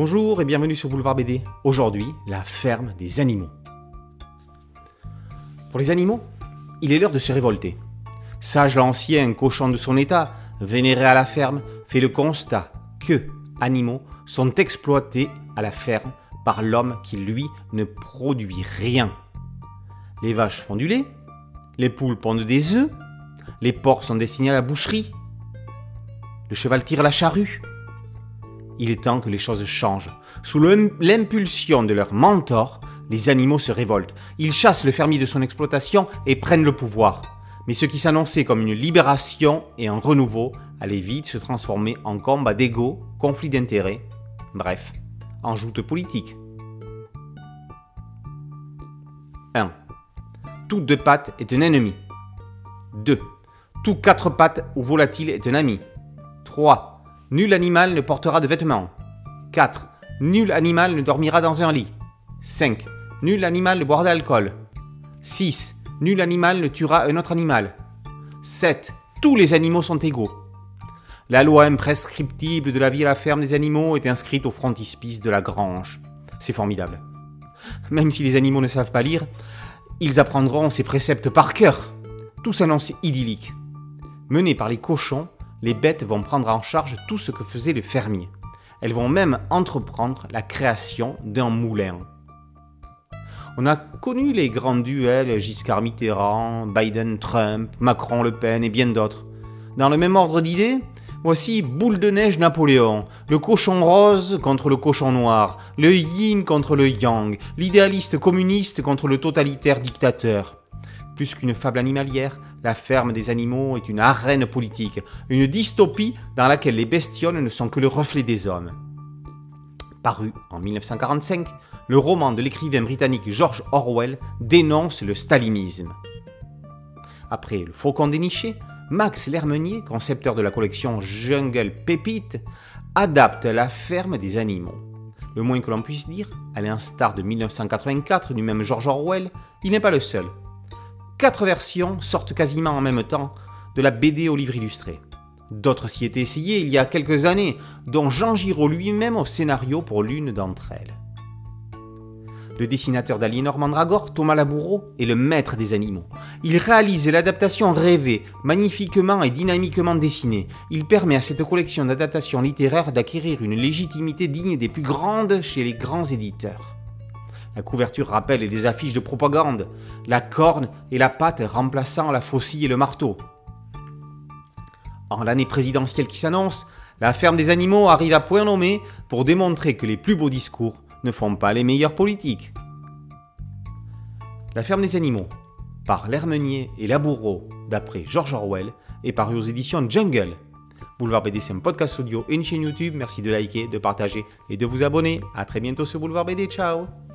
Bonjour et bienvenue sur Boulevard BD. Aujourd'hui, la ferme des animaux. Pour les animaux, il est l'heure de se révolter. Sage l'ancien cochon de son état, vénéré à la ferme, fait le constat que animaux sont exploités à la ferme par l'homme qui, lui, ne produit rien. Les vaches font du lait, les poules pondent des œufs, les porcs sont destinés à la boucherie, le cheval tire la charrue. Il est temps que les choses changent. Sous l'impulsion de leur mentor, les animaux se révoltent. Ils chassent le fermier de son exploitation et prennent le pouvoir. Mais ce qui s'annonçait comme une libération et un renouveau allait vite se transformer en combat d'ego, conflit d'intérêts, bref, en joute politique. 1. Tout deux pattes est un ennemi. 2. Tout quatre pattes ou volatile est un ami. 3. Nul animal ne portera de vêtements. 4. Nul animal ne dormira dans un lit. 5. Nul animal ne boira d'alcool. 6. Nul animal ne tuera un autre animal. 7. Tous les animaux sont égaux. La loi imprescriptible de la vie à la ferme des animaux est inscrite au frontispice de la grange. C'est formidable. Même si les animaux ne savent pas lire, ils apprendront ces préceptes par cœur. Tout s'annonce idyllique. Menés par les cochons, les bêtes vont prendre en charge tout ce que faisait le fermier. Elles vont même entreprendre la création d'un moulin. On a connu les grands duels Giscard Mitterrand, Biden Trump, Macron Le Pen et bien d'autres. Dans le même ordre d'idées, voici Boule de neige Napoléon, le cochon rose contre le cochon noir, le yin contre le yang, l'idéaliste communiste contre le totalitaire dictateur. Plus qu'une fable animalière, la ferme des animaux est une arène politique, une dystopie dans laquelle les bestioles ne sont que le reflet des hommes. Paru en 1945, le roman de l'écrivain britannique George Orwell dénonce le stalinisme. Après Le Faucon déniché, Max Lermenier, concepteur de la collection Jungle Pépite, adapte la ferme des animaux. Le moins que l'on puisse dire, à l'instar de 1984 du même George Orwell, il n'est pas le seul quatre versions sortent quasiment en même temps de la BD au livre illustré. D'autres s'y étaient essayées il y a quelques années, dont Jean Giraud lui-même au scénario pour l'une d'entre elles. Le dessinateur d'Aliénor Mandragore, Thomas Laboureau, est le maître des animaux. Il réalise l'adaptation rêvée, magnifiquement et dynamiquement dessinée. Il permet à cette collection d'adaptations littéraires d'acquérir une légitimité digne des plus grandes chez les grands éditeurs. La couverture rappelle les affiches de propagande, la corne et la patte remplaçant la faucille et le marteau. En l'année présidentielle qui s'annonce, la ferme des animaux arrive à point nommé pour démontrer que les plus beaux discours ne font pas les meilleurs politiques. La ferme des animaux, par L'Hermenier et Laboureau, d'après George Orwell, est paru aux éditions Jungle. Boulevard BD, c'est un podcast audio et une chaîne YouTube. Merci de liker, de partager et de vous abonner. A très bientôt sur Boulevard BD. Ciao